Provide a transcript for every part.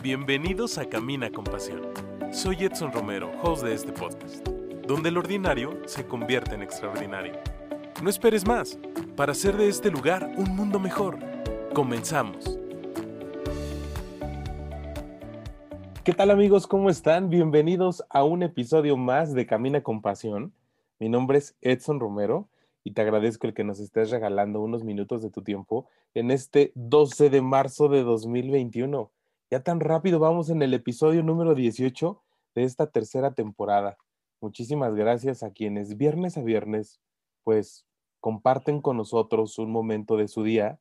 Bienvenidos a Camina con Pasión. Soy Edson Romero, host de este podcast, donde el ordinario se convierte en extraordinario. No esperes más para hacer de este lugar un mundo mejor. Comenzamos. ¿Qué tal amigos? ¿Cómo están? Bienvenidos a un episodio más de Camina con Pasión. Mi nombre es Edson Romero y te agradezco el que nos estés regalando unos minutos de tu tiempo en este 12 de marzo de 2021. Ya tan rápido vamos en el episodio número 18 de esta tercera temporada. Muchísimas gracias a quienes viernes a viernes pues comparten con nosotros un momento de su día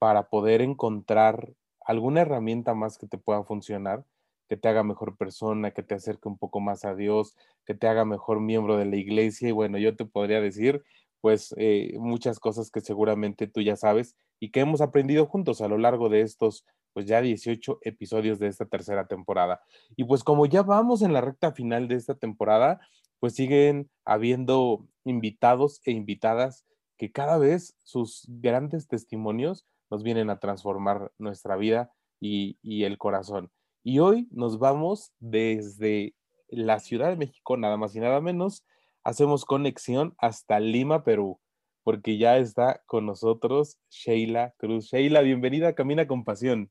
para poder encontrar alguna herramienta más que te pueda funcionar, que te haga mejor persona, que te acerque un poco más a Dios, que te haga mejor miembro de la iglesia. Y bueno, yo te podría decir pues eh, muchas cosas que seguramente tú ya sabes y que hemos aprendido juntos a lo largo de estos pues ya 18 episodios de esta tercera temporada. Y pues como ya vamos en la recta final de esta temporada, pues siguen habiendo invitados e invitadas que cada vez sus grandes testimonios nos vienen a transformar nuestra vida y, y el corazón. Y hoy nos vamos desde la Ciudad de México, nada más y nada menos, hacemos conexión hasta Lima, Perú, porque ya está con nosotros Sheila Cruz. Sheila, bienvenida a Camina con Pasión.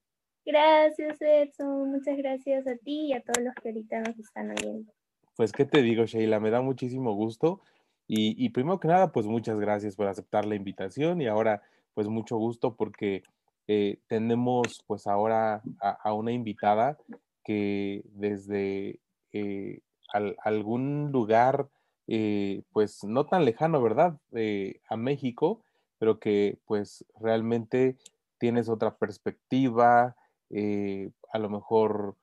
Gracias, Edson. Muchas gracias a ti y a todos los que ahorita nos están oyendo. Pues, ¿qué te digo, Sheila? Me da muchísimo gusto. Y, primero que nada, pues muchas gracias por aceptar la invitación y ahora, pues mucho gusto porque eh, tenemos pues ahora a, una invitada que desde eh, algún lugar eh, pues no tan lejano, ¿verdad? A México, pero que pues realmente tienes otra perspectiva, eh, a lo mejor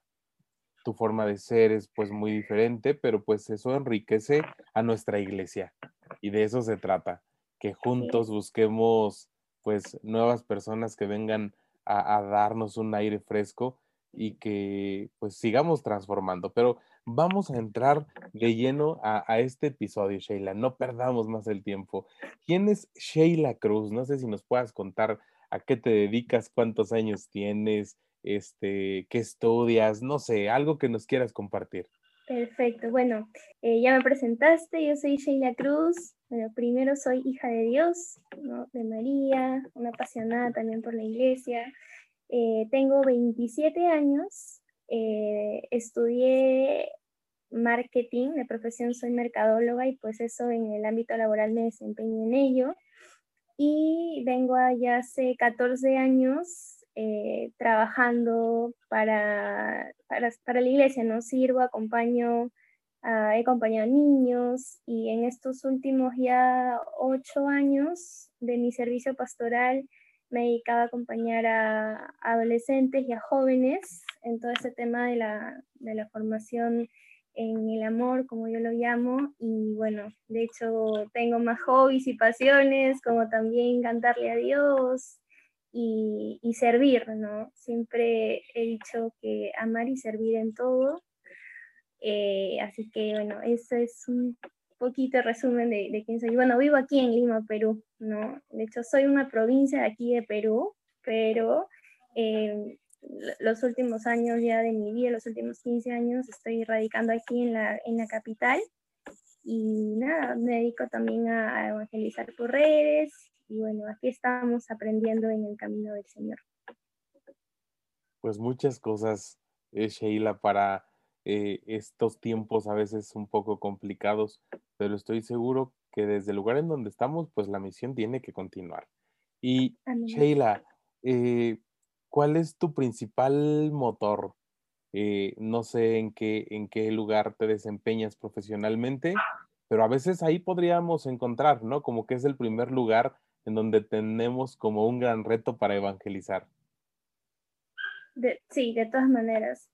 tu forma de ser es pues muy diferente, pero pues eso enriquece a nuestra iglesia y de eso se trata, que juntos busquemos pues nuevas personas que vengan a, a darnos un aire fresco y que pues sigamos transformando. Pero vamos a entrar de lleno a, este episodio, Sheila. No perdamos más el tiempo. ¿Quién es Sheila Cruz? No sé si nos puedas contar a qué te dedicas, cuántos años tienes, este, qué estudias, no sé, algo que nos quieras compartir. Perfecto, bueno, eh, ya me presentaste, yo soy Sheila Cruz, bueno, primero soy hija de Dios, de María, una apasionada también por la iglesia, eh, tengo 27 años, eh, estudié marketing, de profesión soy mercadóloga y pues eso en el ámbito laboral me desempeño en ello. Y vengo allá hace 14 años eh, trabajando para, para, la iglesia, ¿no? Sirvo, acompaño, he acompañado niños y en estos últimos ya ocho años de mi servicio pastoral me dedicaba a acompañar a adolescentes y a jóvenes en todo ese tema de la, de la formación en el amor, como yo lo llamo, y bueno, de hecho tengo más hobbies y pasiones, como también cantarle a Dios y, y servir, ¿no? Siempre he dicho que amar y servir en todo, eh, así que bueno, eso es un poquito resumen de, de, quién soy. Bueno, vivo aquí en Lima, Perú, ¿no? De hecho, soy una provincia de aquí de Perú, pero eh, los últimos años ya de mi vida, los últimos 15 años, estoy radicando aquí en la, en la capital. Y nada, me dedico también a, evangelizar por redes. Y bueno, aquí estamos aprendiendo en el camino del Señor. Pues muchas cosas, eh, Sheila, para eh, estos tiempos a veces un poco complicados, pero estoy seguro que desde el lugar en donde estamos, pues la misión tiene que continuar. Y Sheila, eh, ¿cuál es tu principal motor? Eh, no sé en qué, en qué lugar te desempeñas profesionalmente, pero a veces ahí podríamos encontrar, ¿no? Como que es el primer lugar en donde tenemos como un gran reto para evangelizar. sí, de todas maneras.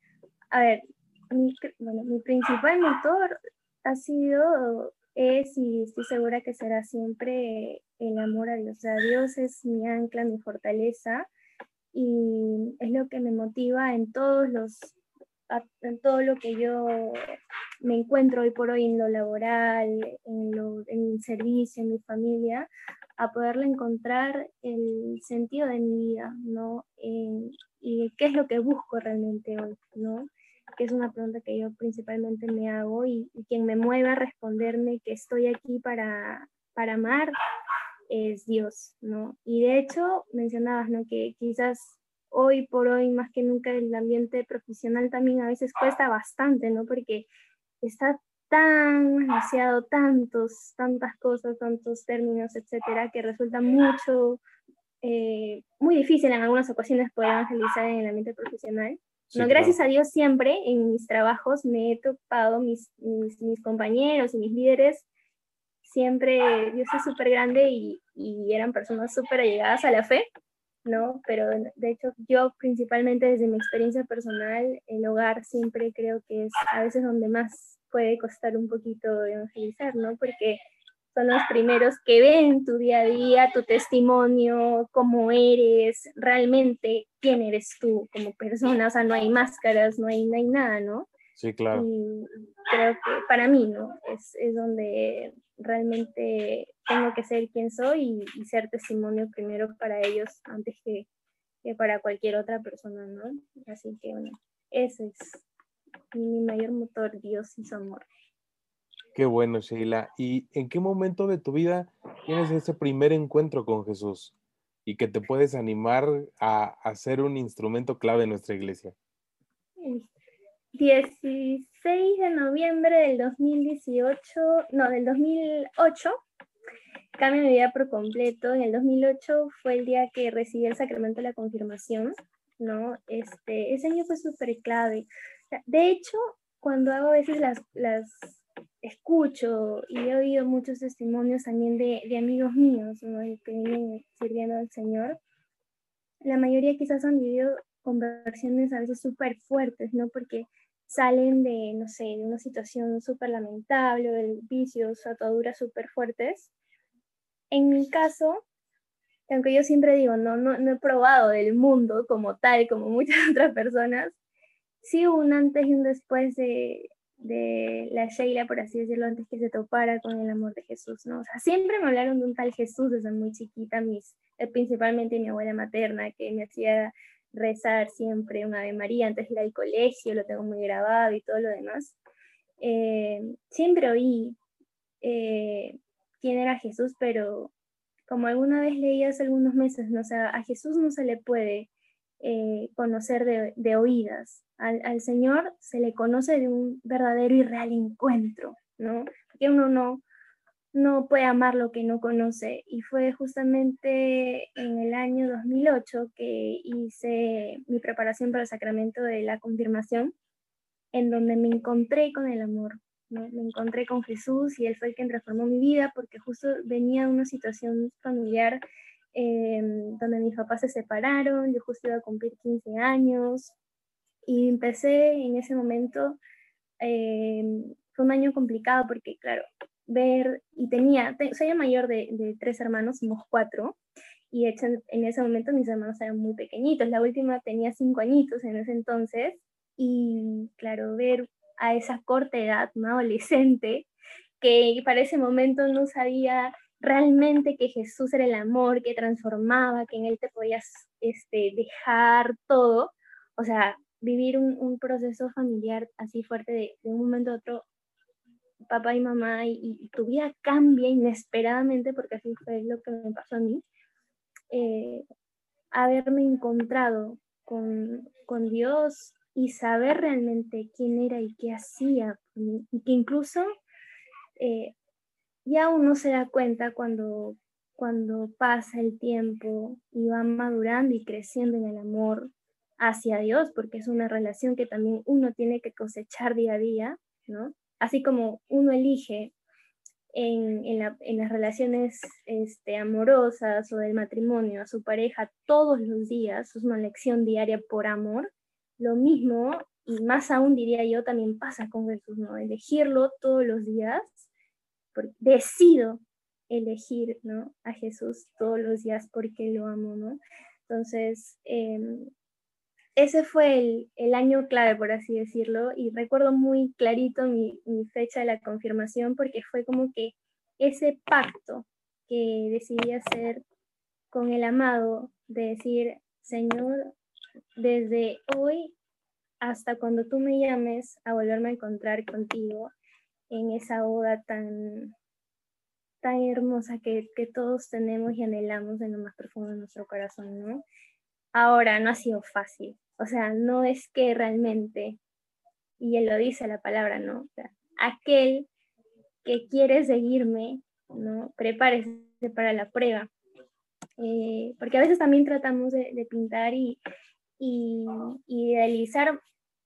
A ver, mi, bueno, mi principal motor ha sido, es y estoy segura que será siempre el amor a Dios. O sea, Dios es mi ancla, mi fortaleza y es lo que me motiva en todos los en todo lo que yo me encuentro hoy por hoy en lo laboral, en, lo, en el servicio, en mi familia, a poderle encontrar el sentido de mi vida, ¿no? y decir, ¿qué es lo que busco realmente hoy? ¿no? Que es una pregunta que yo principalmente me hago y, quien me mueve a responderme que estoy aquí para, para amar es Dios, ¿no? Y de hecho, mencionabas, ¿no? Que quizás hoy por hoy, más que nunca, el ambiente profesional también a veces cuesta bastante, ¿no? Porque está tan demasiado, tantos, tantas cosas, tantos términos, etcétera, que resulta mucho, eh, muy difícil en algunas ocasiones poder evangelizar en el ambiente profesional. no, gracias a Dios siempre en mis trabajos me he topado mis, mis, mis compañeros y mis líderes, siempre Dios es súper grande y, y eran personas súper allegadas a la fe, ¿no? Pero de hecho yo principalmente desde mi experiencia personal, el hogar siempre creo que es a veces donde más puede costar un poquito evangelizar, ¿no? Porque son los primeros que ven tu día a día, tu testimonio, cómo eres, realmente quién eres tú como persona, o sea, no hay máscaras, no hay, no hay nada, ¿no? Sí, claro. Y creo que para mí, ¿no? Es, es donde realmente tengo que ser quien soy y, ser testimonio primero para ellos antes que, que para cualquier otra persona, ¿no? Así que, bueno, ese es mi mayor motor, Dios y su amor. Qué bueno, Sheila. ¿Y en qué momento de tu vida tienes ese primer encuentro con Jesús y que te puedes animar a, a ser un instrumento clave en nuestra iglesia? 16 de noviembre del 2018, no, del 2008, cambio mi vida por completo. En el 2008 fue el día que recibí el sacramento de la confirmación, ¿no? Este, ese año fue súper clave. De hecho, cuando hago a veces las, las escucho y he oído muchos testimonios también de, de amigos míos que vienen sirviendo al Señor, la mayoría quizás han vivido conversiones a veces súper fuertes, ¿no? Porque salen de, no sé, de una situación súper lamentable, de vicios, ataduras súper fuertes. En mi caso, aunque yo siempre digo, no, no, no he probado del mundo como tal, como muchas otras personas, sí un antes y un después de, de la Sheila, por así decirlo, antes que se topara con el amor de Jesús, ¿no? O sea, siempre me hablaron de un tal Jesús desde muy chiquita, mis, eh, principalmente mi abuela materna, que me hacía rezar siempre una Ave María antes de ir colegio, lo tengo muy grabado y todo lo demás. Eh, siempre oí eh, quién era Jesús, pero como alguna vez leí hace algunos meses, ¿no? o sea, a Jesús no se le puede conocer de oídas. Al, al, Señor se le conoce de un verdadero y real encuentro, ¿no? Porque uno no, no puede amar lo que no conoce. Y fue justamente en el año 2008 que hice mi preparación para el sacramento de la confirmación, en donde me encontré con el amor, ¿no? Me encontré con Jesús y Él fue el que transformó mi vida porque justo venía de una situación familiar Em, donde mis papás se separaron, yo justo iba a cumplir 15 años y empecé en ese momento, em, fue un año complicado porque, claro, ver, y tenía, soy mayor de, de, tres hermanos, somos cuatro, y de hecho en ese momento mis hermanos eran muy pequeñitos, la última tenía cinco añitos en ese entonces, y claro, ver a esa corta edad, una adolescente, que para ese momento no sabía realmente que Jesús era el amor que transformaba, que en Él te podías este, dejar todo, o sea, vivir un, proceso familiar así fuerte de, un momento a otro, papá y mamá, y, tu vida cambia inesperadamente, porque así fue lo que me pasó a mí, eh, haberme encontrado con, con Dios y saber realmente quién era y qué hacía, y que incluso eh, ya uno se da cuenta cuando, cuando pasa el tiempo y va madurando y creciendo en el amor hacia Dios, porque es una relación que también uno tiene que cosechar día a día, ¿no? Así como uno elige en, en, las relaciones este, amorosas o del matrimonio a su pareja todos los días, es una lección diaria por amor, lo mismo y más aún diría yo también pasa con Jesús, ¿no? Elegirlo todos los días decido elegir ¿no? a Jesús todos los días porque lo amo, ¿no? Entonces, em, ese fue el, año clave, por así decirlo, y recuerdo muy clarito mi, mi, fecha de la confirmación porque fue como que ese pacto que decidí hacer con el amado, de decir, Señor, desde hoy hasta cuando tú me llames a volverme a encontrar contigo en esa boda tan, tan hermosa que, que todos tenemos y anhelamos en lo más profundo de nuestro corazón, ¿no? Ahora, no ha sido fácil, o sea, no es que realmente, y él lo dice la palabra, ¿no? aquel que quiere seguirme, ¿no? Prepárese para la prueba. Eh, porque a veces también tratamos de, pintar y, y, idealizar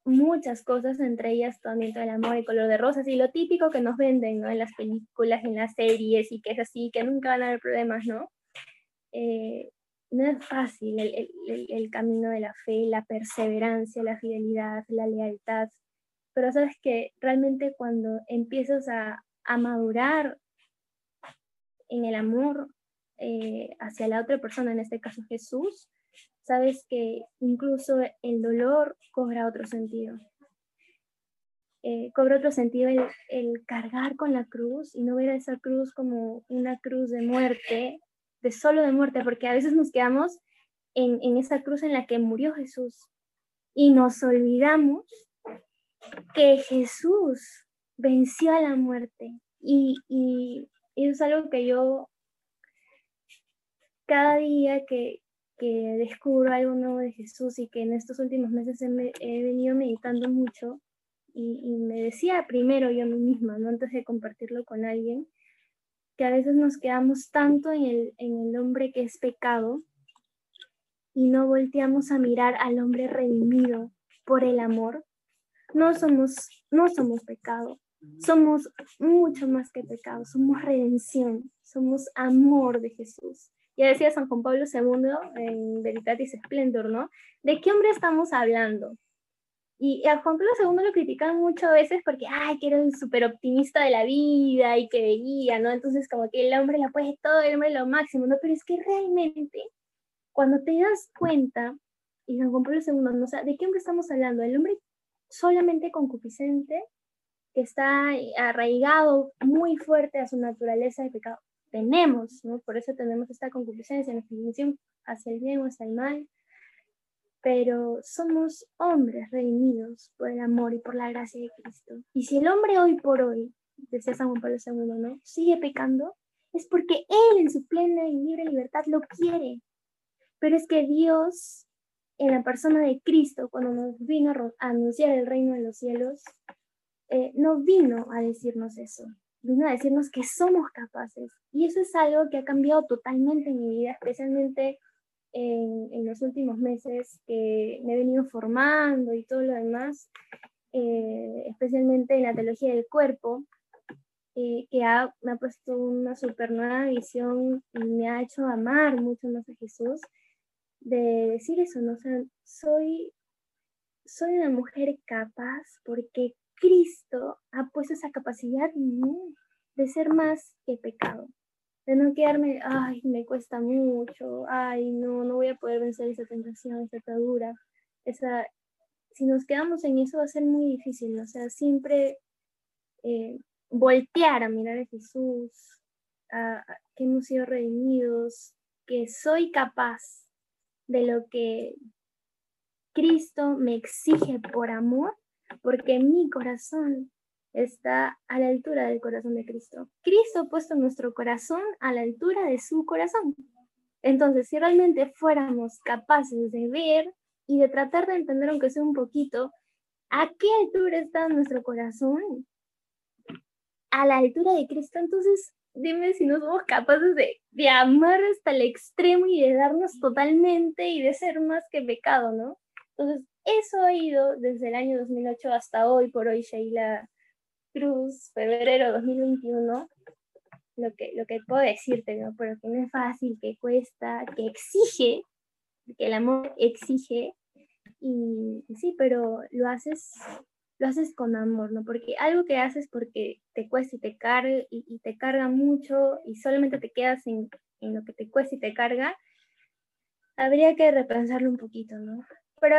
muchas cosas, entre ellas también todo el amor, el color de rosas y lo típico que nos venden ¿no? en las películas, en las series y que es así, que nunca van a haber problemas, ¿no? Eh, no es fácil el, el, camino de la fe, la perseverancia, la fidelidad, la lealtad, pero sabes que realmente cuando empiezas a, a madurar en el amor eh, hacia la otra persona, en este caso Jesús, sabes que incluso el dolor cobra otro sentido. Eh, cobra otro sentido el, el, cargar con la cruz y no ver esa cruz como una cruz de muerte, de solo de muerte, porque a veces nos quedamos en, en esa cruz en la que murió Jesús y nos olvidamos que Jesús venció a la muerte y, y, y eso es algo que yo cada día que, que descubro algo nuevo de Jesús y que en estos últimos meses he, venido meditando mucho y, me decía primero yo a mí misma, ¿no? antes de compartirlo con alguien, que a veces nos quedamos tanto en el, en el hombre que es pecado y no volteamos a mirar al hombre redimido por el amor. No somos, no somos pecado, somos mucho más que pecado, somos redención, somos amor de Jesús ya decía San Juan Pablo II en Veritatis Splendor, ¿no? ¿De qué hombre estamos hablando? Y a Juan Pablo II lo critican mucho a veces porque, ay, que era un súper optimista de la vida y que veía, ¿no? Entonces como que el hombre la puede todo, el hombre lo máximo, ¿no? Pero es que realmente, cuando te das cuenta, y Juan Pablo II, ¿no? O sea, ¿de qué hombre estamos hablando? ¿El hombre solamente concupiscente, que está arraigado muy fuerte a su naturaleza de pecado? tenemos, ¿no? Por eso tenemos esta concupiscencia, nuestra inclinación hacia el bien o hacia el mal, pero somos hombres redimidos por el amor y por la gracia de Cristo. Y si el hombre hoy por hoy, decía San Juan Pablo II, ¿no? Sigue pecando, es porque él en su plena y libre libertad lo quiere. Pero es que Dios, en la persona de Cristo, cuando nos vino a anunciar el reino de los cielos, eh, no vino a decirnos eso, vino a decirnos que somos capaces. Y eso es algo que ha cambiado totalmente en mi vida, especialmente en, en los últimos meses que me he venido formando y todo lo demás, eh, especialmente en la teología del cuerpo, eh, que ha, me ha puesto una super nueva visión y me ha hecho amar mucho más a Jesús, de decir eso, ¿no? O sea, soy, soy una mujer capaz porque Cristo ha puesto esa capacidad de ser más que pecado. De no quedarme, ay, me cuesta mucho, ay, no, no voy a poder vencer esa tentación, esa atadura. Esa, si nos quedamos en eso va a ser muy difícil, o sea, siempre eh, voltear a mirar a Jesús, a, que hemos sido redimidos, que soy capaz de lo que Cristo me exige por amor porque mi corazón está a la altura del corazón de Cristo. Cristo ha puesto nuestro corazón a la altura de su corazón. Entonces, si realmente fuéramos capaces de ver y de tratar de entender, aunque sea un poquito, a qué altura está nuestro corazón, a la altura de Cristo, entonces dime si no somos capaces de, de amar hasta el extremo y de darnos totalmente y de ser más que pecado, ¿no? Entonces, eso ha ido desde el año 2008 hasta hoy, por hoy, Sheila Cruz, febrero 2021, lo que, lo que puedo decirte, ¿no? Pero que no es fácil, que cuesta, que exige, que el amor exige, y, sí, pero lo haces, lo haces con amor, ¿no? Porque algo que haces porque te cuesta y te carga, y, te carga mucho, y solamente te quedas en, en lo que te cuesta y te carga, habría que repensarlo un poquito, ¿no? Pero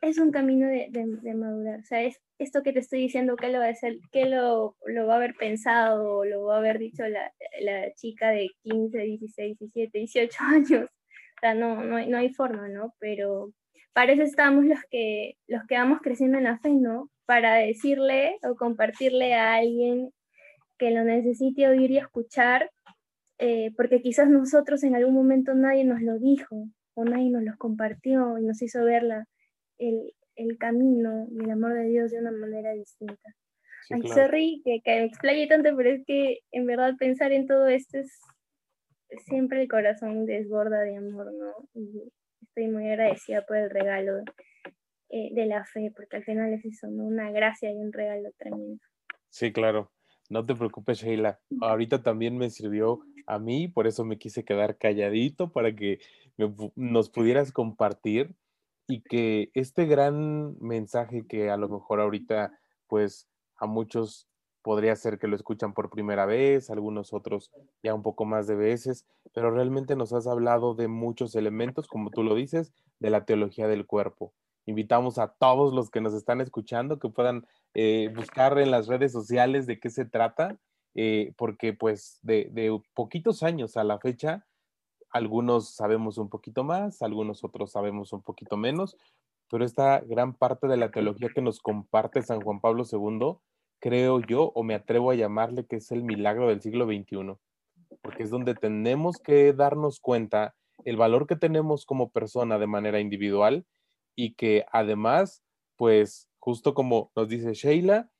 es un camino de, de, madurar. O sea, es esto que te estoy diciendo, que lo va a hacer, que lo, lo va a haber pensado lo va a haber dicho la, la, chica de 15, 16, 17, 18 años. O sea, no, no, no hay forma, ¿no? Pero, para eso estamos los que, los que vamos creciendo en la fe, ¿no? Para decirle o compartirle a alguien que lo necesite oír y escuchar, eh, porque quizás nosotros en algún momento nadie nos lo dijo o nadie nos lo compartió y nos hizo ver la, el, el camino y el amor de Dios de una manera distinta. Ay, sorry que, que me explaye tanto, pero es que en verdad pensar en todo esto es siempre el corazón desborda de amor, ¿no? Y estoy muy agradecida por el regalo eh, de la fe, porque al final es eso, ¿no? Una gracia y un regalo tremendo. Sí, claro. No te preocupes, Sheila. Ahorita también me sirvió a mí, por eso me quise quedar calladito para que nos pudieras compartir y que este gran mensaje que a lo mejor ahorita, pues a muchos podría ser que lo escuchan por primera vez, algunos otros ya un poco más de veces, pero realmente nos has hablado de muchos elementos, como tú lo dices, de la teología del cuerpo. Invitamos a todos los que nos están escuchando que puedan eh, buscar en las redes sociales de qué se trata, eh, porque pues de, de poquitos años a la fecha, algunos sabemos un poquito más, algunos otros sabemos un poquito menos, pero esta gran parte de la teología que nos comparte San Juan Pablo II, creo yo, o me atrevo a llamarle que es el milagro del siglo XXI, porque es donde tenemos que darnos cuenta el valor que tenemos como persona de manera individual y que además, pues justo como nos dice Sheila,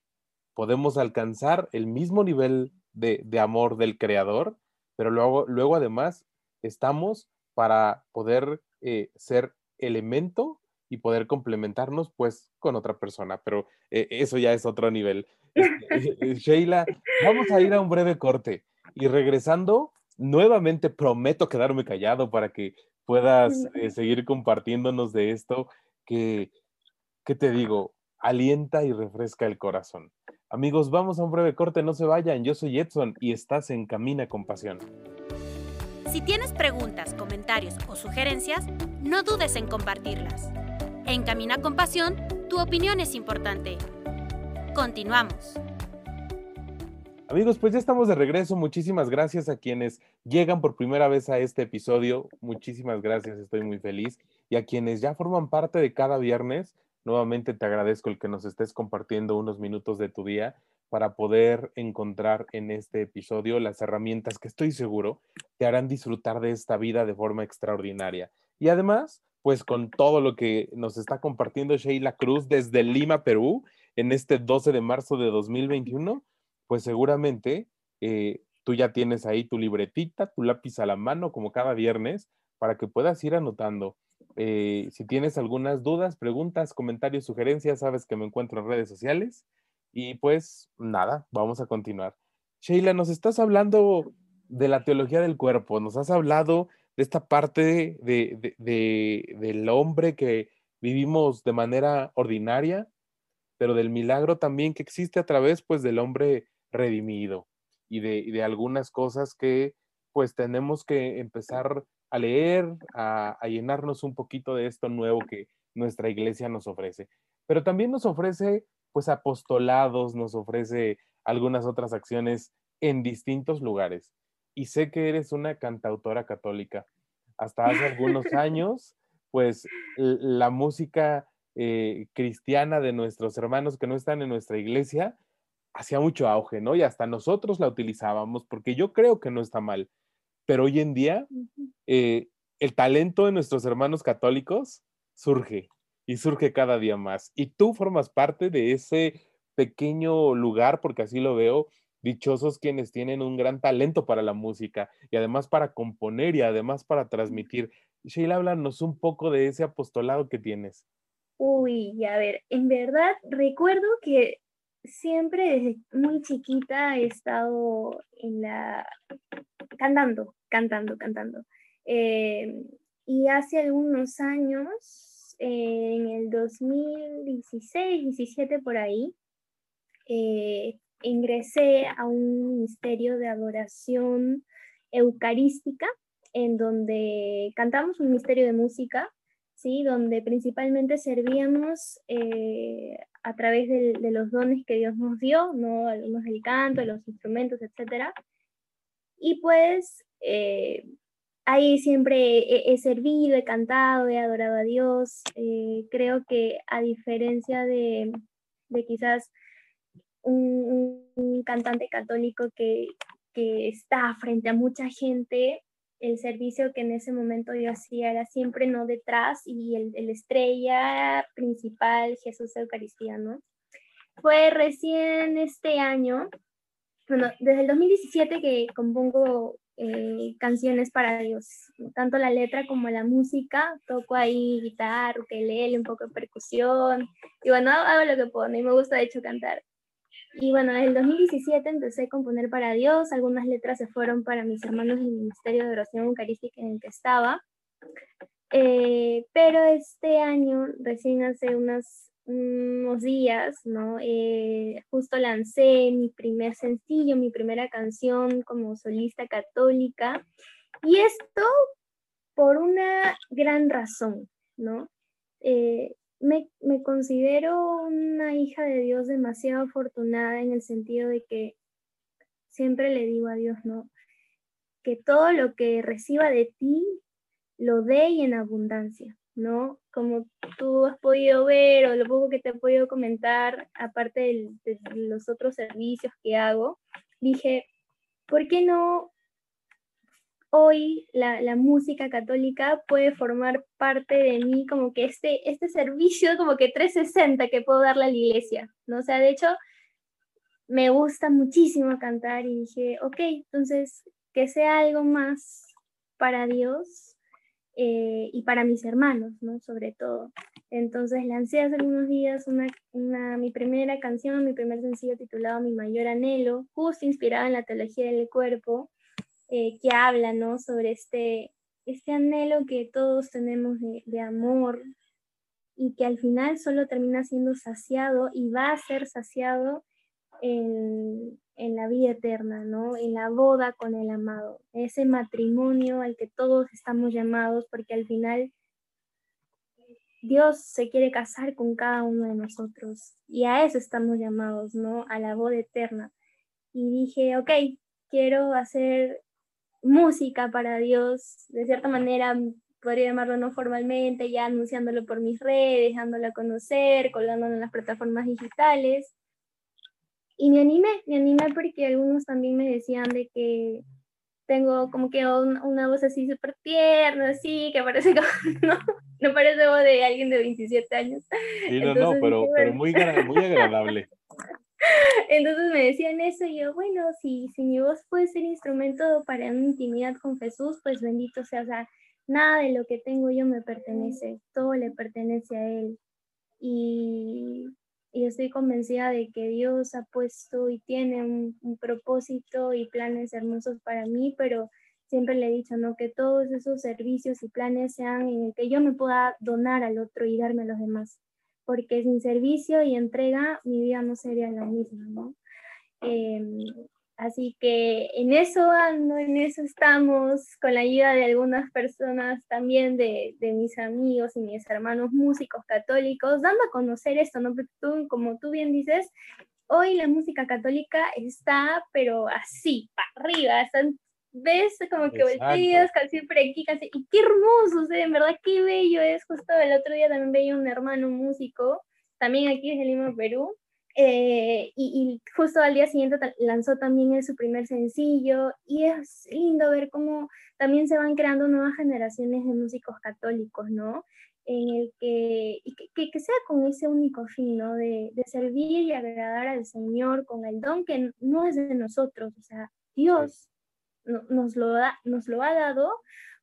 podemos alcanzar el mismo nivel de, amor del creador, pero luego, luego además estamos para poder eh, ser elemento y poder complementarnos pues con otra persona, pero eh, eso ya es otro nivel. Este, Sheila, vamos a ir a un breve corte y regresando, nuevamente prometo quedarme callado para que puedas eh, seguir compartiéndonos de esto que, ¿qué te digo? Alienta y refresca el corazón. Amigos, vamos a un breve corte, no se vayan. Yo soy Edson y estás en Camina con Pasión. Si tienes preguntas, comentarios o sugerencias, no dudes en compartirlas. En Camina con Pasión, tu opinión es importante. Continuamos. Amigos, pues ya estamos de regreso. Muchísimas gracias a quienes llegan por primera vez a este episodio. Muchísimas gracias, estoy muy feliz. Y a quienes ya forman parte de cada viernes, nuevamente te agradezco el que nos estés compartiendo unos minutos de tu día para poder encontrar en este episodio las herramientas que estoy seguro te harán disfrutar de esta vida de forma extraordinaria. Y además, pues con todo lo que nos está compartiendo Sheila Cruz desde Lima, Perú, en este 12 de marzo de 2021, pues seguramente eh, tú ya tienes ahí tu libretita, tu lápiz a la mano, como cada viernes, para que puedas ir anotando. Eh, si tienes algunas dudas, preguntas, comentarios, sugerencias, sabes que me encuentro en redes sociales. Y pues nada, vamos a continuar. Sheila, nos estás hablando de la teología del cuerpo, nos has hablado de esta parte de, del hombre que vivimos de manera ordinaria, pero del milagro también que existe a través pues del hombre redimido y de, de algunas cosas que pues tenemos que empezar a leer, a, a, llenarnos un poquito de esto nuevo que nuestra iglesia nos ofrece. Pero también nos ofrece pues apostolados, nos ofrece algunas otras acciones en distintos lugares y sé que eres una cantautora católica. Hasta hace algunos años, pues la música eh, cristiana de nuestros hermanos que no están en nuestra iglesia hacía mucho auge, ¿no? Y hasta nosotros la utilizábamos porque yo creo que no está mal. Pero hoy en día, eh, el talento de nuestros hermanos católicos surge y surge cada día más. Y tú formas parte de ese pequeño lugar, porque así lo veo, dichosos quienes tienen un gran talento para la música y además para componer y además para transmitir. Sheila, háblanos un poco de ese apostolado que tienes. Uy, a ver, en verdad recuerdo que siempre desde muy chiquita he estado en la cantando, cantando, cantando. Eh, y hace algunos años, en el 2016, 17 por ahí, eh, ingresé a un ministerio de adoración eucarística en donde cantamos un misterio de música, ¿sí? donde principalmente servíamos eh, a través de, los dones que Dios nos dio, ¿no? algunos del canto, los instrumentos, etc. Y pues eh, ahí siempre he, servido, he cantado, he adorado a Dios. Eh, creo que a diferencia de, quizás un, cantante católico que, que está frente a mucha gente, el servicio que en ese momento yo hacía era siempre no detrás y el, el estrella principal, Jesús Eucaristía, ¿no? Fue recién este año, bueno, desde el 2017 que compongo eh, canciones para Dios, tanto la letra como la música, toco ahí guitarra, ukelele, un poco de percusión, y bueno, hago lo que puedo, y me gusta de hecho cantar. Y bueno, en el 2017 empecé a componer para Dios, algunas letras se fueron para mis hermanos del Ministerio de Oración Eucarística en el que estaba, eh, pero este año, recién hace unas unos días, ¿no? Eh, justo lancé mi primer sencillo, mi primera canción como solista católica. Y esto por una gran razón, ¿no? Eh, me, me, considero una hija de Dios demasiado afortunada en el sentido de que siempre le digo a Dios, ¿no? Que todo lo que reciba de ti lo dé y en abundancia. ¿No? Como tú has podido ver o lo poco que te he podido comentar, aparte de, los otros servicios que hago, dije, ¿por qué no hoy la, música católica puede formar parte de mí como que este, este servicio como que 360 que puedo darle a la iglesia, ¿no? O sea, de hecho, me gusta muchísimo cantar y dije, ok, entonces que sea algo más para Dios, eh, y para mis hermanos, ¿no? Sobre todo. Entonces lancé hace unos días una, una, mi primera canción, mi primer sencillo titulado Mi mayor anhelo, justo inspirado en la teología del cuerpo, eh, que habla, ¿no? Sobre este, este anhelo que todos tenemos de, de amor y que al final solo termina siendo saciado y va a ser saciado en, en la vida eterna, ¿no? En la boda con el amado, ese matrimonio al que todos estamos llamados, porque al final Dios se quiere casar con cada uno de nosotros y a eso estamos llamados, ¿no? A la boda eterna. Y dije, ok, quiero hacer música para Dios, de cierta manera podría llamarlo no formalmente, ya anunciándolo por mis redes, dándolo a conocer, colgándolo en las plataformas digitales. Y me animé, me animé porque algunos también me decían de que tengo como que una voz así súper tierna, así, que parece como, no, no parece voz de alguien de 27 años. Sí, no, no, pero, pero muy, muy agradable. Entonces me decían eso y yo, bueno, si, si mi voz puede ser instrumento para una intimidad con Jesús, pues bendito sea, o sea, nada de lo que tengo yo me pertenece, todo le pertenece a Él. Y y estoy convencida de que Dios ha puesto y tiene un, propósito y planes hermosos para mí, pero siempre le he dicho, ¿no? Que todos esos servicios y planes sean en el que yo me pueda donar al otro y darme a los demás, porque sin servicio y entrega mi vida no sería la misma, ¿no? Em, Así que en eso ando, en eso estamos, con la ayuda de algunas personas también, de, mis amigos y mis hermanos músicos católicos, dando a conocer esto, ¿no? Porque tú, como tú bien dices, hoy la música católica está, pero así, para arriba, están, ves como que volteas, siempre aquí, casi, y qué hermoso, o en verdad qué bello es, justo el otro día también veía un hermano músico, también aquí en Lima, Perú, eh, y, justo al día siguiente lanzó también su primer sencillo y es lindo ver cómo también se van creando nuevas generaciones de músicos católicos, ¿no? En el que, que, que sea con ese único fin, ¿no? De, de, servir y agradar al Señor con el don que no es de nosotros, o sea, Dios nos, lo da, nos lo ha dado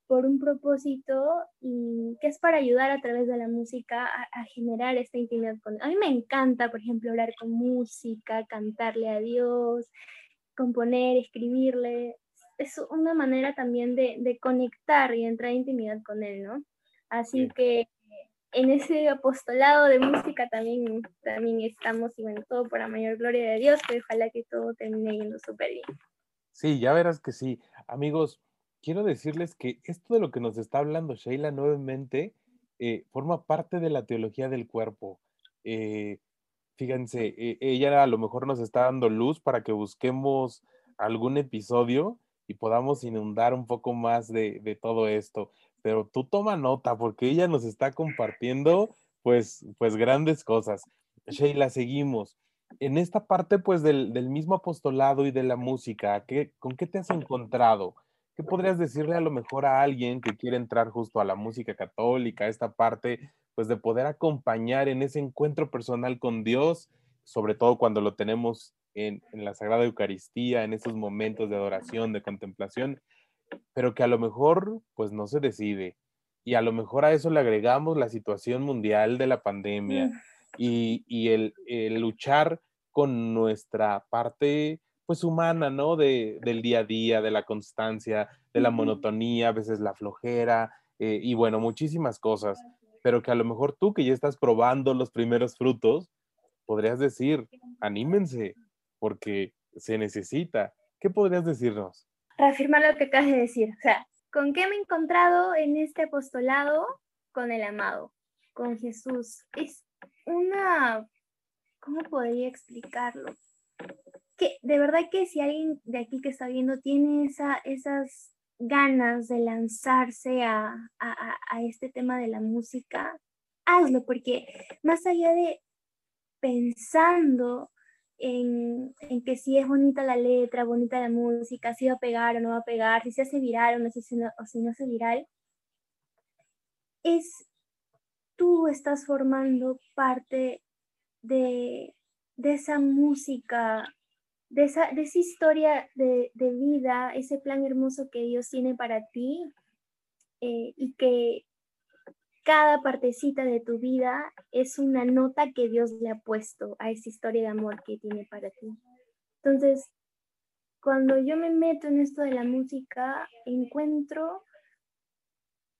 por un propósito y que es para ayudar a través de la música a, generar esta intimidad con A mí me encanta, por ejemplo, hablar con música, cantarle a Dios, componer, escribirle. Es una manera también de, conectar y entrar en intimidad con Él, ¿no? Así que en ese apostolado de música también, también estamos y bueno, todo por la mayor gloria de Dios, que ojalá que todo termine yendo súper bien. Sí, ya verás que sí. Amigos, quiero decirles que esto de lo que nos está hablando Sheila nuevamente eh, forma parte de la teología del cuerpo. Eh, fíjense, e, ella a lo mejor nos está dando luz para que busquemos algún episodio y podamos inundar un poco más de, de todo esto. Pero tú toma nota porque ella nos está compartiendo pues, pues grandes cosas. Sheila, seguimos. En esta parte pues del, del mismo apostolado y de la música, ¿qué, ¿con qué te has encontrado? ¿Qué podrías decirle a lo mejor a alguien que quiere entrar justo a la música católica, a esta parte, pues de poder acompañar en ese encuentro personal con Dios, sobre todo cuando lo tenemos en, en la Sagrada Eucaristía, en esos momentos de adoración, de contemplación, pero que a lo mejor pues no se decide? Y a lo mejor a eso le agregamos la situación mundial de la pandemia Mm, y, y el, el luchar con nuestra parte pues humana, ¿no? De, del día a día, de la constancia, de la monotonía, a veces la flojera eh, y bueno, muchísimas cosas, pero que a lo mejor tú que ya estás probando los primeros frutos, podrías decir, anímense, porque se necesita. ¿Qué podrías decirnos? Reafirmar lo que acabas de decir. O sea, ¿con qué me he encontrado en este apostolado? Con el amado, con Jesús. Es una, ¿cómo podría explicarlo? Que de verdad que si alguien de aquí que está viendo tiene esa, esas ganas de lanzarse a, a, a- este tema de la música, hazlo, porque más allá de pensando en, en que si es bonita la letra, bonita la música, si va a pegar o no va a pegar, si se hace viral o no, si, no- o si no hace viral, es tú estás formando parte de, de esa música, de esa, de esa historia de, de vida, ese plan hermoso que Dios tiene para ti eh, y que cada partecita de tu vida es una nota que Dios le ha puesto a esa historia de amor que tiene para ti. Entonces, cuando yo me meto en esto de la música, encuentro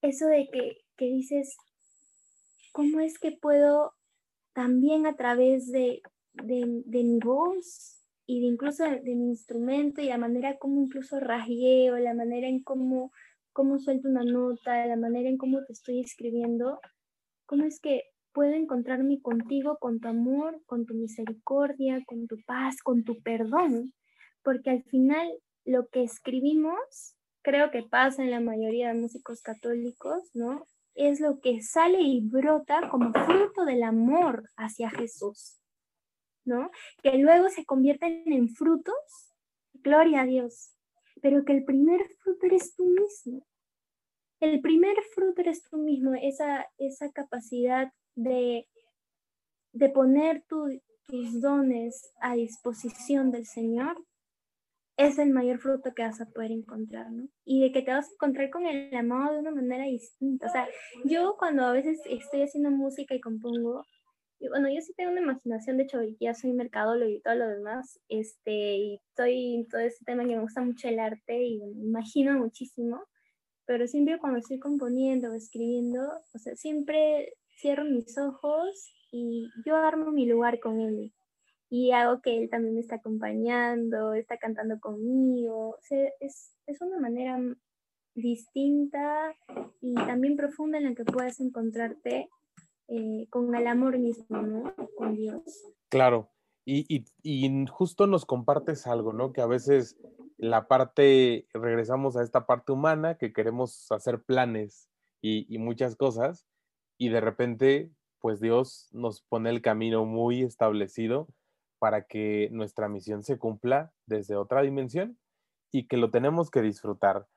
eso de que, que dices, ¿cómo es que puedo también a través de, de, de mi voz y de incluso de, mi instrumento y la manera como incluso rasgueo, la manera en cómo, cómo suelto una nota, la manera en cómo te estoy escribiendo, cómo es que puedo encontrarme contigo, con tu amor, con tu misericordia, con tu paz, con tu perdón, porque al final lo que escribimos, creo que pasa en la mayoría de músicos católicos, ¿no? Es lo que sale y brota como fruto del amor hacia Jesús, ¿no? Que luego se convierten en frutos, gloria a Dios, pero que el primer fruto eres tú mismo. El primer fruto eres tú mismo, esa, esa capacidad de, de poner tu- tus dones a disposición del Señor es el mayor fruto que vas a poder encontrar, ¿no? Y de que te vas a encontrar con el amado de una manera distinta. O sea, yo cuando a veces estoy haciendo música y compongo, y bueno, yo sí tengo una imaginación, de hecho, ya soy mercadólogo y todo lo demás, este, y estoy en todo ese tema que me gusta mucho el arte y me imagino muchísimo, pero siempre cuando estoy componiendo o escribiendo, o sea, siempre cierro mis ojos y yo armo mi lugar con él y hago que él también me está acompañando, está cantando conmigo. O sea, es, es una manera distinta y también profunda en la que puedes encontrarte eh, con el amor mismo, ¿no? Con Dios. Claro, y, y- y justo nos compartes algo, ¿no? Que a veces la parte, regresamos a esta parte humana, que queremos hacer planes y, y muchas cosas, y de repente, pues Dios nos pone el camino muy establecido para que nuestra misión se cumpla desde otra dimensión y que lo tenemos que disfrutar.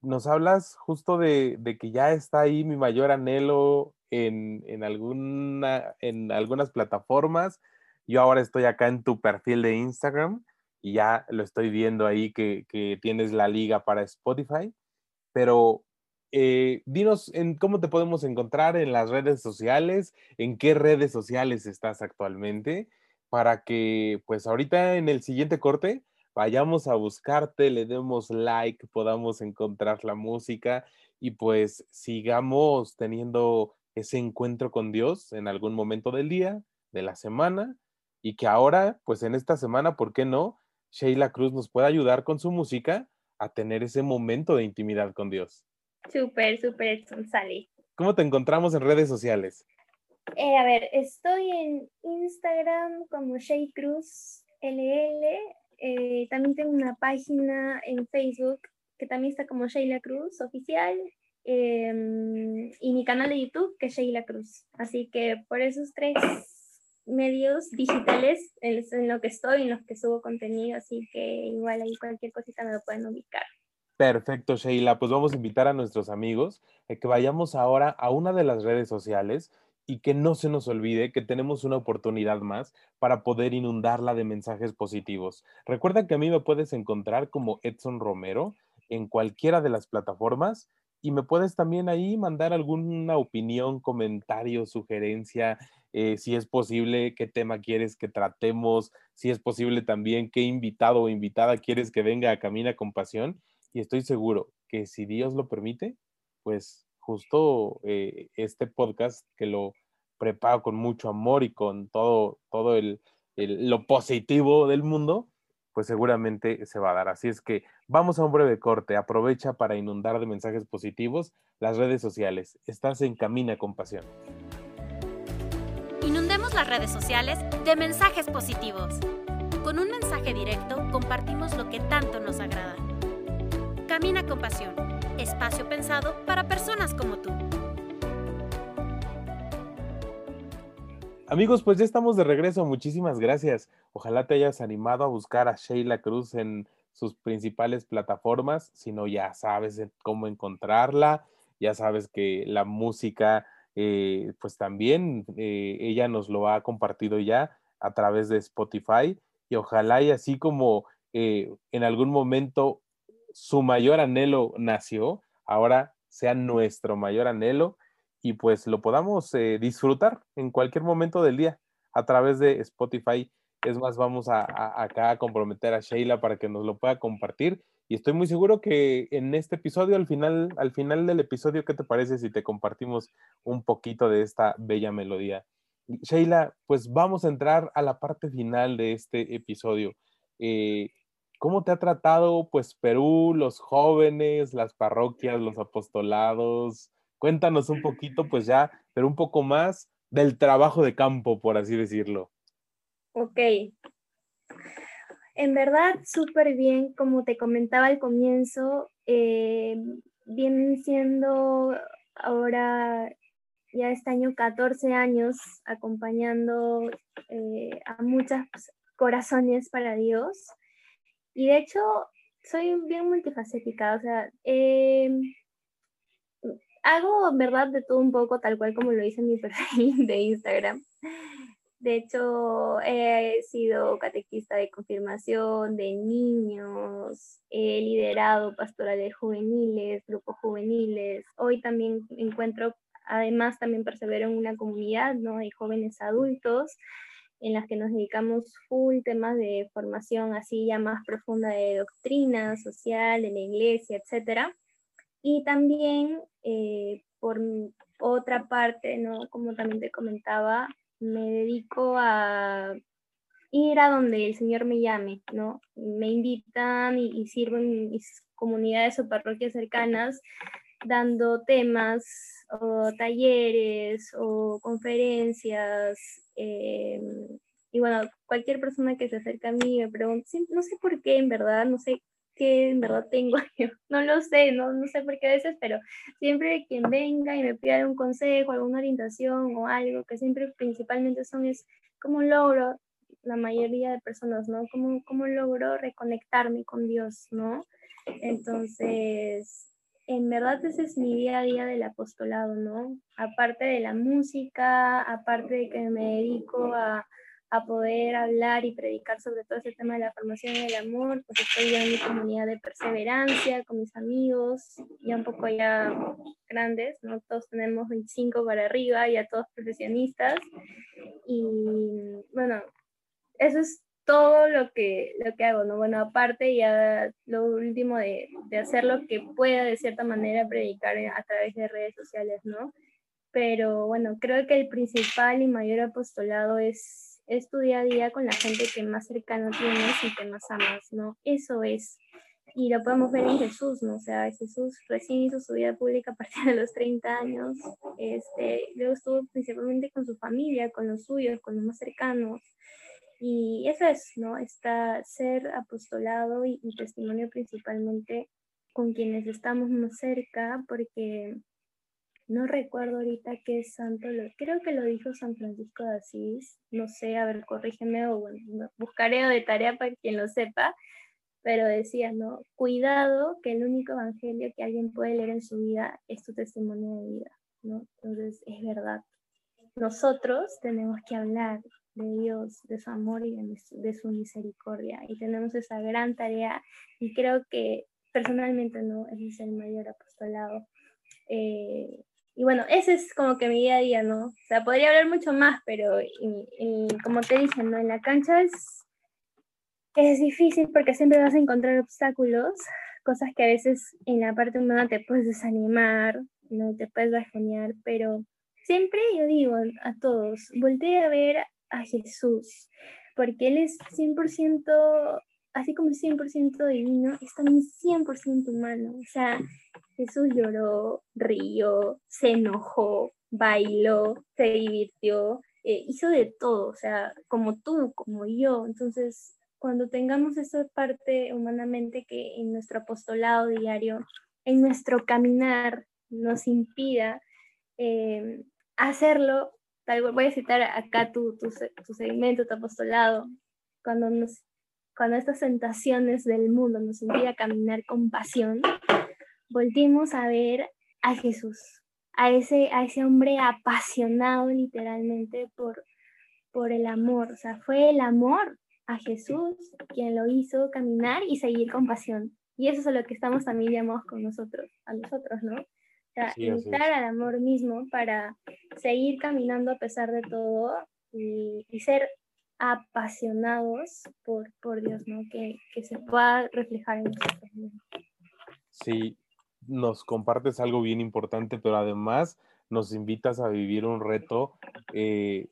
Nos hablas justo de, de que ya está ahí mi mayor anhelo en, en alguna, en algunas plataformas. Yo ahora estoy acá en tu perfil de Instagram y ya lo estoy viendo ahí que, que tienes la liga para Spotify, pero eh, dinos en cómo te podemos encontrar en las redes sociales, en qué redes sociales estás actualmente, para que pues ahorita en el siguiente corte vayamos a buscarte, le demos like, podamos encontrar la música y pues sigamos teniendo ese encuentro con Dios en algún momento del día, de la semana, y que ahora, pues en esta semana, ¿por qué no? Sheila Cruz nos pueda ayudar con su música a tener ese momento de intimidad con Dios. Súper, súper, sale. ¿Cómo te encontramos en redes sociales? Eh, a ver, estoy en Instagram como Shay Cruz LL. eh, también tengo una página en Facebook que también está como Sheila Cruz oficial, em, y mi canal de YouTube, que es Sheila Cruz. Así que por esos tres medios digitales es en lo que estoy, en los que subo contenido, así que igual ahí cualquier cosita me lo pueden ubicar. Perfecto, Sheila. Pues vamos a invitar a nuestros amigos a que vayamos ahora a una de las redes sociales y que no se nos olvide que tenemos una oportunidad más para poder inundarla de mensajes positivos. Recuerda que a mí me puedes encontrar como Edson Romero en cualquiera de las plataformas y me puedes también ahí mandar alguna opinión, comentario, sugerencia, eh, si es posible, qué tema quieres que tratemos, si es posible también qué invitado o invitada quieres que venga a Camina con Pasión. Y estoy seguro que si Dios lo permite, pues justo eh, este podcast que lo preparo con mucho amor y con todo, todo el, lo positivo del mundo, pues seguramente se va a dar. Así es que vamos a un breve corte. Aprovecha para inundar de mensajes positivos las redes sociales. Estás en Camina con Pasión. Inundemos las redes sociales de mensajes positivos. Con un mensaje directo compartimos lo que tanto nos agrada. Camina con Pasión espacio pensado para personas como tú. Amigos, pues ya estamos de regreso. Muchísimas gracias. Ojalá te hayas animado a buscar a Sheila Cruz en sus principales plataformas. Si no, ya sabes cómo encontrarla. Ya sabes que la música, eh, pues también eh, ella nos lo ha compartido ya a través de Spotify. Y ojalá y así como eh, en algún momento su mayor anhelo nació, ahora sea nuestro mayor anhelo y pues lo podamos eh, disfrutar en cualquier momento del día a través de Spotify. Es más, vamos a, acá a comprometer a Sheila para que nos lo pueda compartir. Y estoy muy seguro que en este episodio, al final, al final del episodio, ¿qué te parece si te compartimos un poquito de esta bella melodía? Sheila, pues vamos a entrar a la parte final de este episodio. Eh, ¿Cómo te ha tratado pues Perú, los jóvenes, las parroquias, los apostolados? Cuéntanos un poquito pues ya, pero un poco más del trabajo de campo, por así decirlo. Ok. En verdad, súper bien, como te comentaba al comienzo, eh, vienen siendo ahora ya este año 14 años acompañando eh, a muchos corazones para Dios. Y de hecho, soy bien multifacética, o sea, em, hago, verdad, de todo un poco, tal cual como lo hice en mi perfil de Instagram. De hecho, he sido catequista de confirmación de niños, he liderado pastorales juveniles, grupos juveniles. Hoy también encuentro, además, también persevero en una comunidad ¿no? de jóvenes adultos en las que nos dedicamos full temas de formación así ya más profunda de doctrina social, de la iglesia, etc. Y también, eh, por otra parte, ¿no? como también te comentaba, me dedico a ir a donde el Señor me llame, ¿no? Me invitan y, sirvo en mis comunidades o parroquias cercanas dando temas o talleres o conferencias. Eh, y bueno, cualquier persona que se acerca a mí me pregunta, no sé por qué, en verdad, no sé qué en verdad tengo yo, no lo sé, no, no sé por qué a veces, pero siempre quien venga y me pida un consejo, alguna orientación o algo, que siempre principalmente son es cómo logro, la mayoría de personas, ¿no? ¿Cómo, cómo logro reconectarme con Dios, ¿no? Entonces, en verdad ese es mi día a día del apostolado, ¿no? Aparte de la música, aparte de que me dedico a, a poder hablar y predicar sobre todo ese tema de la formación y el amor, pues estoy en mi comunidad de perseverancia con mis amigos, ya un poco ya grandes, ¿no? Todos tenemos 25 para arriba, ya todos profesionistas. Y bueno, eso es todo lo que, lo que hago, ¿no? Bueno, aparte ya lo último de, de hacer lo que pueda de cierta manera predicar a través de redes sociales, ¿no? Pero bueno, creo que el principal y mayor apostolado es, es tu día a día con la gente que más cercano tienes y que más amas, ¿no? Eso es. Y lo podemos ver en Jesús, ¿no? O sea, Jesús recién hizo su vida pública a partir de los 30 años. Este, luego estuvo principalmente con su familia, con los suyos, con los más cercanos y eso es, ¿no? Está ser apostolado y, testimonio principalmente con quienes estamos más cerca, porque no recuerdo ahorita qué santo, lo, creo que lo dijo San Francisco de Asís, no sé, a ver, corrígeme o buscaré de tarea para quien lo sepa, pero decía, ¿no? Cuidado que el único evangelio que alguien puede leer en su vida es tu testimonio de vida, ¿no? Entonces, es verdad. Nosotros tenemos que hablar de Dios, de su amor y de, su misericordia, y tenemos esa gran tarea, y creo que personalmente, ¿no? Es el mayor apostolado. Eh, y bueno, ese es como que mi día a día, ¿no? O sea, podría hablar mucho más, pero como te dije, ¿no? En la cancha es, es difícil porque siempre vas a encontrar obstáculos, cosas que a veces en la parte humana te puedes desanimar, ¿no? Te puedes bajonear, pero siempre yo digo a todos, volteé a ver a Jesús, porque Él es 100%, así como 100% divino, es también 100% humano. O sea, Jesús lloró, rió, se enojó, bailó, se divirtió, eh, hizo de todo, o sea, como tú, como yo. Entonces, cuando tengamos esa parte humanamente que en nuestro apostolado diario, en nuestro caminar, nos impida eh, hacerlo, tal voy a citar acá tu, tu, tu segmento, tu apostolado, cuando, nos, cuando estas tentaciones del mundo nos impida caminar con pasión, volvimos a ver a Jesús, a ese, a ese hombre apasionado literalmente por, por el amor. O sea, fue el amor a Jesús quien lo hizo caminar y seguir con pasión. Y eso es a lo que estamos también llamados con nosotros, a nosotros, ¿no? O sea, invitar al amor mismo para seguir caminando a pesar de todo y, ser apasionados por, por Dios, ¿no? Que, que se pueda reflejar en nosotros. Sí, nos compartes algo bien importante, pero además nos invitas a vivir un reto eh,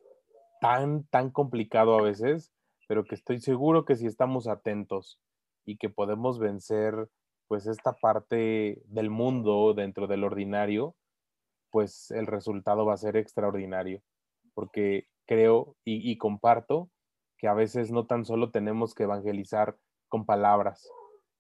tan, tan complicado a veces, pero que estoy seguro que si estamos atentos y que podemos vencer pues esta parte del mundo dentro del ordinario, pues el resultado va a ser extraordinario, porque creo y comparto que a veces no tan solo tenemos que evangelizar con palabras,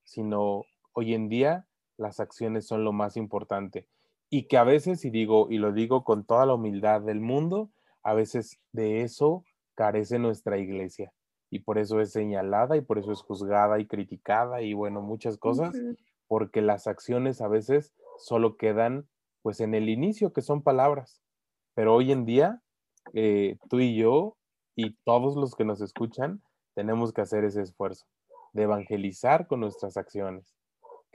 sino hoy en día las acciones son lo más importante. Y que a veces, y digo, y lo digo con toda la humildad del mundo, a veces de eso carece nuestra iglesia. Y por eso es señalada y por eso es juzgada y criticada y bueno, muchas cosas, porque las acciones a veces solo quedan pues en el inicio, que son palabras. Pero hoy en día, eh, tú y yo y todos los que nos escuchan, tenemos que hacer ese esfuerzo de evangelizar con nuestras acciones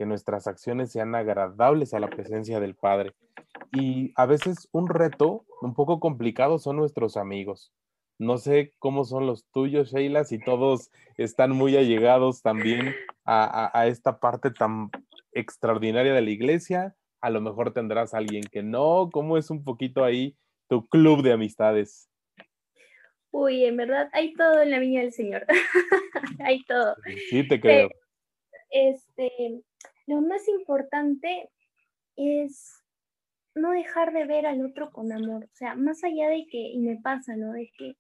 que nuestras acciones sean agradables a la presencia del Padre. Y a veces un reto un poco complicado son nuestros amigos. No sé cómo son los tuyos, Sheila, si todos están muy allegados también a, esta parte tan extraordinaria de la iglesia. A lo mejor tendrás alguien que no. ¿Cómo es un poquito ahí tu club de amistades? Uy, en verdad hay todo en la viña del Señor. hay todo. Sí, te creo. Este, lo más importante es no dejar de ver al otro con amor. O sea, más allá de que, y me pasa, ¿no? De que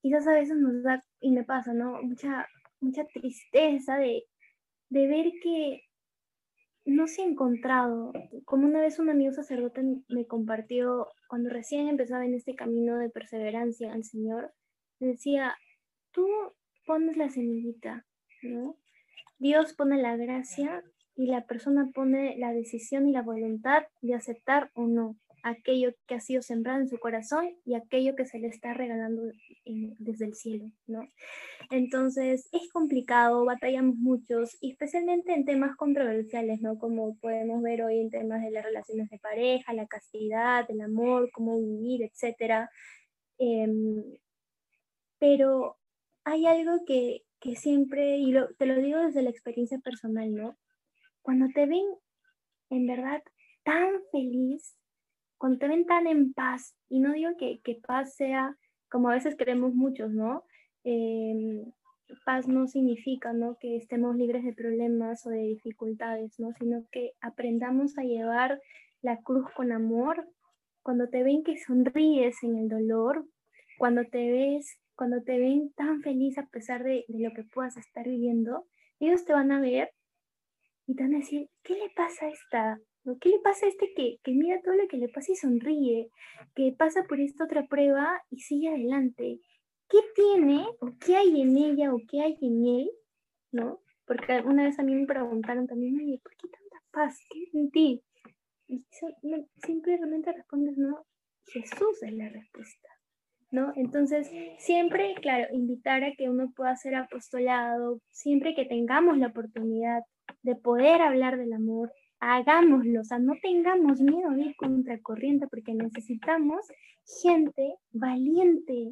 quizás a veces nos da, y me pasa, ¿no? Mucha, mucha tristeza de, de ver que no se ha encontrado. Como una vez un amigo sacerdote me compartió, cuando recién empezaba en este camino de perseverancia al Señor, decía, tú pones la semillita. Dios pone la gracia y la persona pone la decisión y la voluntad de aceptar o no aquello que ha sido sembrado en su corazón y aquello que se le está regalando desde el cielo, ¿no? Entonces es complicado, batallamos muchos, especialmente en temas controversiales. Como podemos ver hoy en temas de las relaciones de pareja, la castidad, el amor, cómo vivir, etc. Em, pero hay algo que, que siempre, y te lo digo desde la experiencia personal, ¿no? cuando te ven en verdad tan feliz, cuando te ven tan en paz, y no digo que, paz sea como a veces creemos muchos, ¿no? Em, paz no significa, ¿no? Que estemos libres de problemas o de dificultades, ¿no? Sino que aprendamos a llevar la cruz con amor. Cuando te ven que sonríes en el dolor, cuando te ves, cuando te ven tan feliz a pesar de, de lo que puedas estar viviendo, ellos te van a ver y te van a decir, ¿qué le pasa a esta? ¿Qué le pasa a este que, que mira todo lo que le pasa y sonríe? Que pasa por esta otra prueba y sigue adelante. ¿Qué tiene o qué hay en ella o qué hay en él? ¿No? Porque una vez a mí me preguntaron también, oye, ¿por qué tanta paz? ¿Qué hay en ti? Y simplemente respondes, no, Jesús es la respuesta. ¿No? Entonces, siempre, claro, invitar a que uno pueda hacer apostolado, siempre que tengamos la oportunidad de poder hablar del amor, hagámoslo, o sea, no tengamos miedo de ir contra corriente porque necesitamos gente valiente,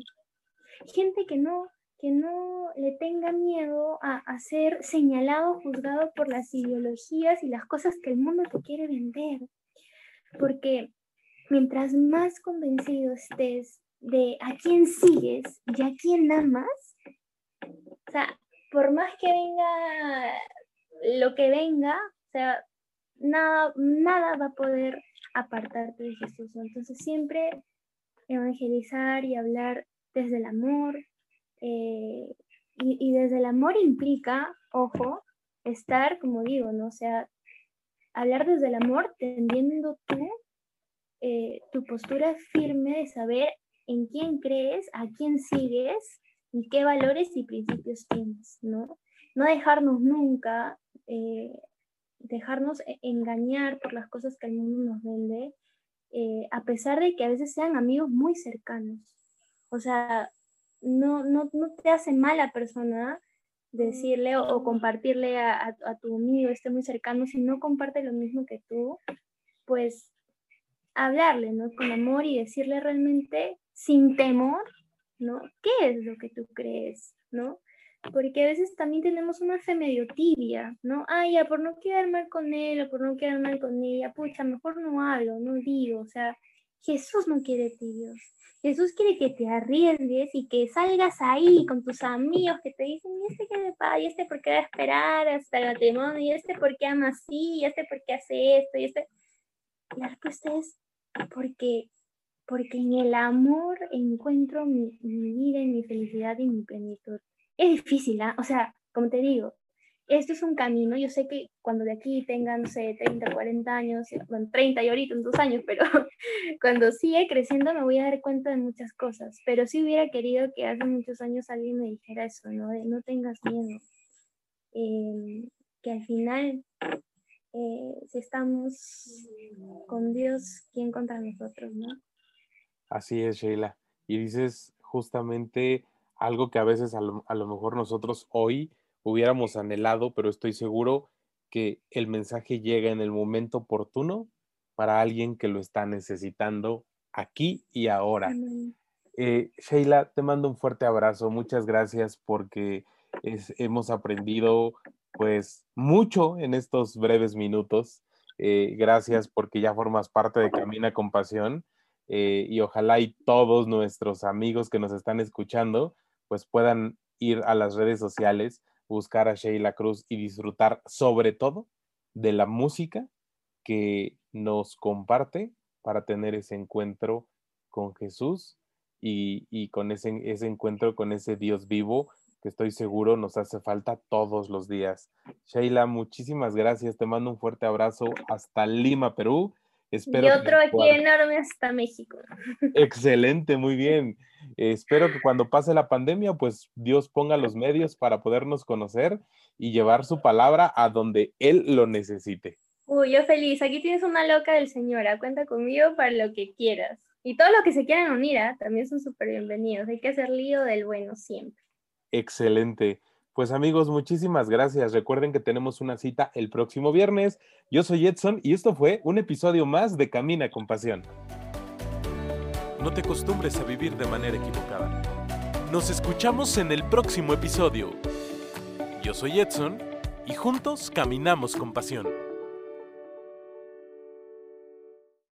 gente que no que no le tenga miedo a, a ser señalado, juzgado por las ideologías y las cosas que el mundo te quiere vender. Porque mientras más convencido estés de a quién sigues y a quién amas, o sea, por más que venga lo que venga, o sea, nada, nada va a poder apartarte de Jesús. Entonces siempre evangelizar y hablar desde el amor. Eh, y, desde el amor implica, ojo, estar, como digo, ¿no? O sea, hablar desde el amor tendiendo tú eh, tu postura firme de saber en quién crees, a quién sigues y qué valores y principios tienes, ¿no? No dejarnos nunca, eh, dejarnos e-, engañar por las cosas que el mundo nos vende, eh, a pesar de que a veces sean amigos muy cercanos. O sea, no, no, no te hace mala persona decirle o, compartirle a, a, tu amigo, esté muy cercano, si no comparte lo mismo que tú, pues hablarle, ¿no? Con amor y decirle realmente sin temor, ¿no? ¿Qué es lo que tú crees, ¿no? Porque a veces también tenemos una fe medio tibia, ¿no? Ah, ya, por no quedar mal con él o por no quedar mal con ella, pucha, mejor no hablo, no digo, o sea, Jesús no quiere tibios. Jesús quiere que te arriesgues y que salgas ahí con tus amigos que te dicen, ¿y este qué le pasa? ¿Y este por qué va a esperar hasta el matrimonio? ¿Y este por qué ama así? ¿Y este por qué hace esto? ¿Y este? La respuesta es porque, porque en el amor encuentro mi, vida y mi felicidad y mi plenitud. Es difícil, ¿ah? O sea, como te digo, esto es un camino. Yo sé que cuando de aquí tengan, no sé, 30, 40 años, bueno, 30 y ahorita en dos años, pero cuando sigue creciendo me voy a dar cuenta de muchas cosas. Pero sí hubiera querido que hace muchos años alguien me dijera eso, ¿no? De no tengas miedo. Eh, que al final eh, si estamos con Dios, ¿quién contra nosotros, no? Así es, Sheila. Y dices justamente algo que a veces a lo, a lo mejor nosotros hoy hubiéramos anhelado, pero estoy seguro que el mensaje llega en el momento oportuno para alguien que lo está necesitando aquí y ahora. Eh, Sheila, te mando un fuerte abrazo. Muchas gracias porque es, hemos aprendido pues mucho en estos breves minutos. Eh, gracias porque ya formas parte de Camina con Pasión eh, y ojalá y todos nuestros amigos que nos están escuchando pues puedan ir a las redes sociales, buscar a Sheila Cruz y disfrutar sobre todo de la música que nos comparte para tener ese encuentro con Jesús y, y con ese, ese encuentro con ese Dios vivo que estoy seguro nos hace falta todos los días. Sheila, muchísimas gracias. Te mando un fuerte abrazo hasta Lima, Perú. Espero y otro aquí enorme hasta México. Excelente, muy bien. espero que cuando pase la pandemia, pues Dios ponga los medios para podernos conocer y llevar su palabra a donde Él lo necesite. Uy, yo feliz. Aquí tienes una loca del Señor. Cuenta conmigo para lo que quieras. Y todos los que se quieran unir, ¿ah? también son súper bienvenidos. Hay que hacer lío del bueno siempre. Excelente. Pues amigos, muchísimas gracias. Recuerden que tenemos una cita el próximo viernes. Yo soy Edson y esto fue un episodio más de Camina con Pasión. No te acostumbres a vivir de manera equivocada. Nos escuchamos en el próximo episodio. Yo soy Edson y juntos caminamos con pasión.